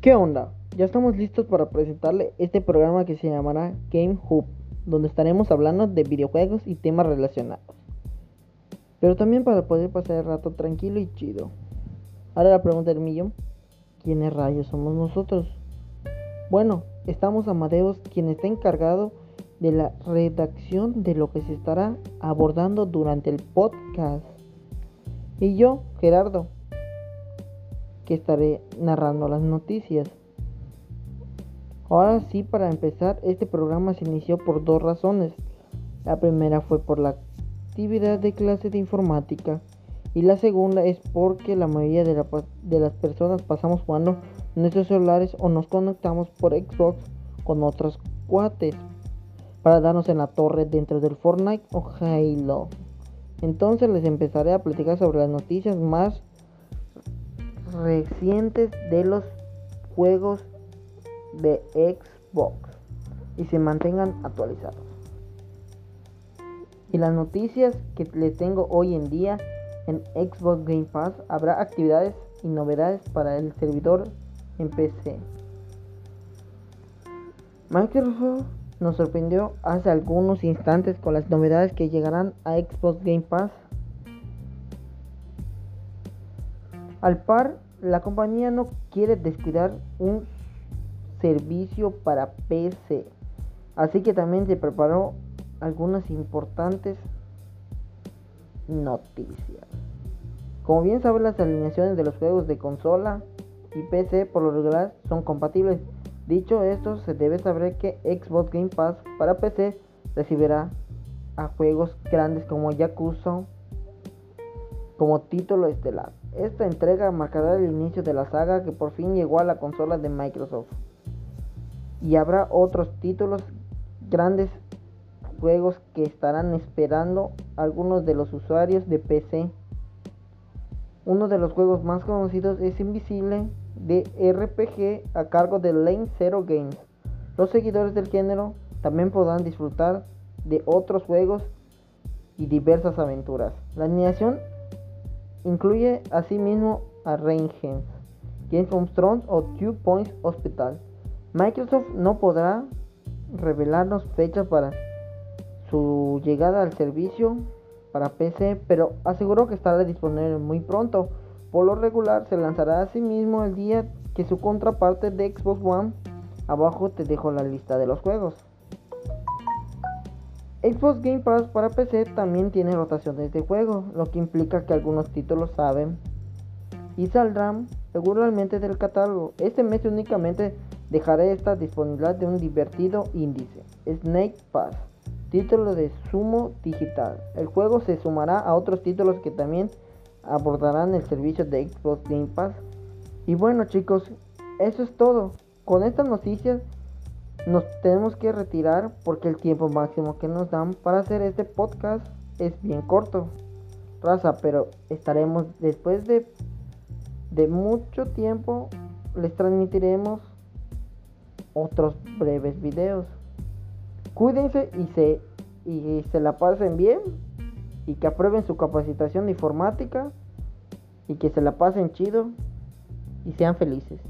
¿Qué onda? Ya estamos listos para presentarle este programa que se llamará Game Hub, donde estaremos hablando de videojuegos y temas relacionados. Pero también para poder pasar el rato tranquilo y chido. Ahora la pregunta del millón, ¿quiénes rayos somos nosotros? Bueno, estamos Amadeus, quien está encargado de la redacción de lo que se estará abordando durante el podcast. Y yo, Gerardo, que estaré narrando las noticias. Ahora sí, para empezar, este programa se inició por dos razones. La primera fue por la actividad de clase de informática y la segunda es porque la mayoría de, las personas pasamos jugando nuestros celulares o nos conectamos por Xbox con otros cuates para darnos en la torre dentro del Fortnite o Halo. Entonces les empezaré a platicar sobre las noticias más recientes de los juegos de Xbox y se mantengan actualizados. Y las noticias que les tengo hoy en día en Xbox Game Pass habrá actividades y novedades para el servidor en PC. Microsoft nos sorprendió hace algunos instantes con las novedades que llegarán a Xbox Game Pass. Al par, la compañía no quiere descuidar un servicio para PC, así que también se preparó algunas importantes noticias. Como bien saben, las alineaciones de los juegos de consola y PC por lo regular son compatibles. Dicho esto, se debe saber que Xbox Game Pass para PC recibirá a juegos grandes como Yakuza como título estelar. Esta entrega marcará el inicio de la saga que por fin llegó a la consola de Microsoft. Y habrá otros títulos grandes juegos que estarán esperando algunos de los usuarios de PC. Uno de los juegos más conocidos es Invisible de RPG a cargo de Lane Zero Games. Los seguidores del género también podrán disfrutar de otros juegos y diversas aventuras. La animación Incluye asimismo a Reingens, Game of Thrones o Two Points Hospital. Microsoft no podrá revelarnos fechas para su llegada al servicio para PC, pero aseguró que estará disponible muy pronto. Por lo regular se lanzará asimismo el día que su contraparte de Xbox One. Abajo te dejo la lista de los juegos. Xbox Game Pass para PC también tiene rotaciones de juego, lo que implica que algunos títulos saben y saldrán regularmente del catálogo. Este mes únicamente dejaré esta disponibilidad de un divertido índice, Snake Pass, título de Sumo Digital. El juego se sumará a otros títulos que también abordarán el servicio de Xbox Game Pass. Y bueno chicos, eso es todo. Con estas noticias nos tenemos que retirar porque el tiempo máximo que nos dan para hacer este podcast es bien corto. Raza, pero estaremos después de, de mucho tiempo, les transmitiremos otros breves videos. Cuídense y se, y se la pasen bien y que aprueben su capacitación de informática y que se la pasen chido y sean felices.